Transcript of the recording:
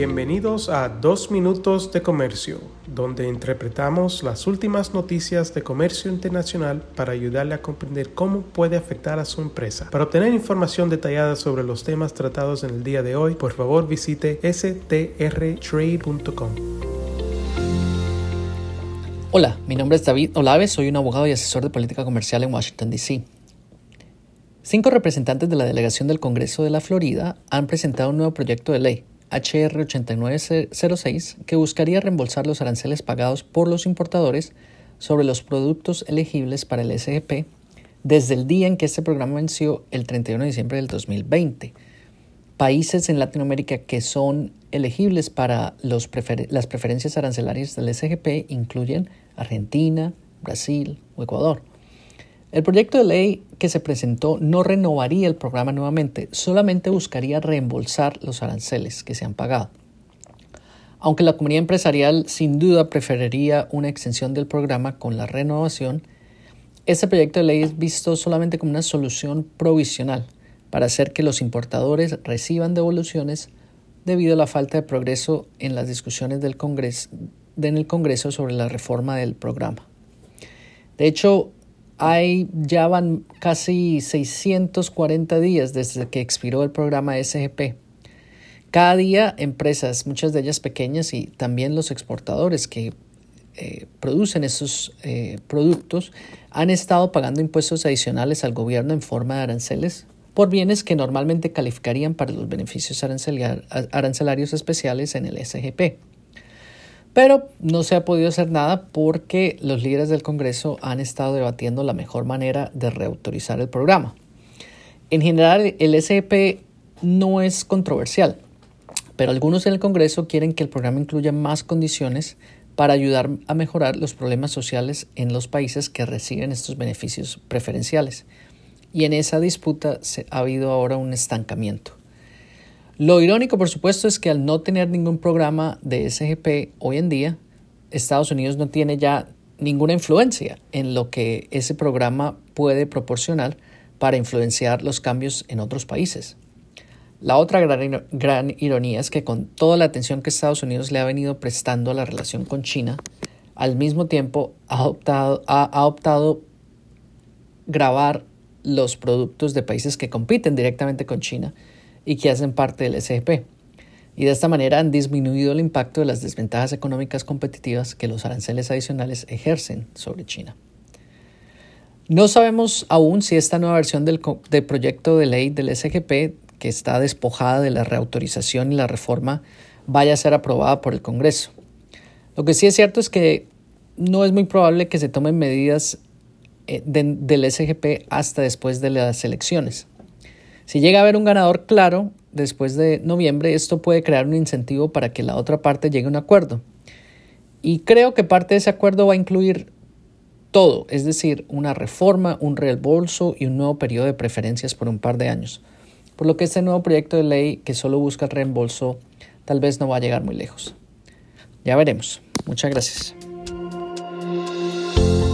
Bienvenidos a Dos Minutos de Comercio, donde interpretamos las últimas noticias de comercio internacional para ayudarle a comprender cómo puede afectar a su empresa. Para obtener información detallada sobre los temas tratados en el día de hoy, por favor visite strtrade.com. Hola, mi nombre es David Olave, soy un abogado y asesor de política comercial en Washington, D.C. Cinco representantes de la delegación del Congreso de la Florida han presentado un nuevo proyecto de ley HR 8906 que buscaría reembolsar los aranceles pagados por los importadores sobre los productos elegibles para el SGP desde el día en que este programa venció el 31 de diciembre del 2020. Países en Latinoamérica que son elegibles para las preferencias arancelarias del SGP incluyen Argentina, Brasil o Ecuador. El proyecto de ley que se presentó no renovaría el programa nuevamente, solamente buscaría reembolsar los aranceles que se han pagado. Aunque la comunidad empresarial sin duda preferiría una extensión del programa con la renovación, este proyecto de ley es visto solamente como una solución provisional para hacer que los importadores reciban devoluciones debido a la falta de progreso en las discusiones del Congreso, Congreso sobre la reforma del programa. De hecho, hay, ya van casi 640 días desde que expiró el programa SGP. Cada día empresas, muchas de ellas pequeñas y también los exportadores que eh, producen esos eh, productos, han estado pagando impuestos adicionales al gobierno en forma de aranceles por bienes que normalmente calificarían para los beneficios arancelarios especiales en el SGP. Pero no se ha podido hacer nada porque los líderes del Congreso han estado debatiendo la mejor manera de reautorizar el programa. En general, el SEP no es controversial, pero algunos en el Congreso quieren que el programa incluya más condiciones para ayudar a mejorar los problemas sociales en los países que reciben estos beneficios preferenciales. Y en esa disputa ha habido ahora un estancamiento. Lo irónico, por supuesto, es que al no tener ningún programa de SGP hoy en día, Estados Unidos no tiene ya ninguna influencia en lo que ese programa puede proporcionar para influenciar los cambios en otros países. La otra gran, ironía es que con toda la atención que Estados Unidos le ha venido prestando a la relación con China, al mismo tiempo ha optado, ha optado grabar los productos de países que compiten directamente con China y que hacen parte del SGP. Y de esta manera han disminuido el impacto de las desventajas económicas competitivas que los aranceles adicionales ejercen sobre China. No sabemos aún si esta nueva versión del, proyecto de ley del SGP, que está despojada de la reautorización y la reforma, vaya a ser aprobada por el Congreso. Lo que sí es cierto es que no es muy probable que se tomen medidas eh, del SGP hasta después de las elecciones. Si llega a haber un ganador claro después de noviembre, esto puede crear un incentivo para que la otra parte llegue a un acuerdo. Y creo que parte de ese acuerdo va a incluir todo, es decir, una reforma, un reembolso y un nuevo periodo de preferencias por un par de años. Por lo que este nuevo proyecto de ley que solo busca el reembolso tal vez no va a llegar muy lejos. Ya veremos. Muchas gracias.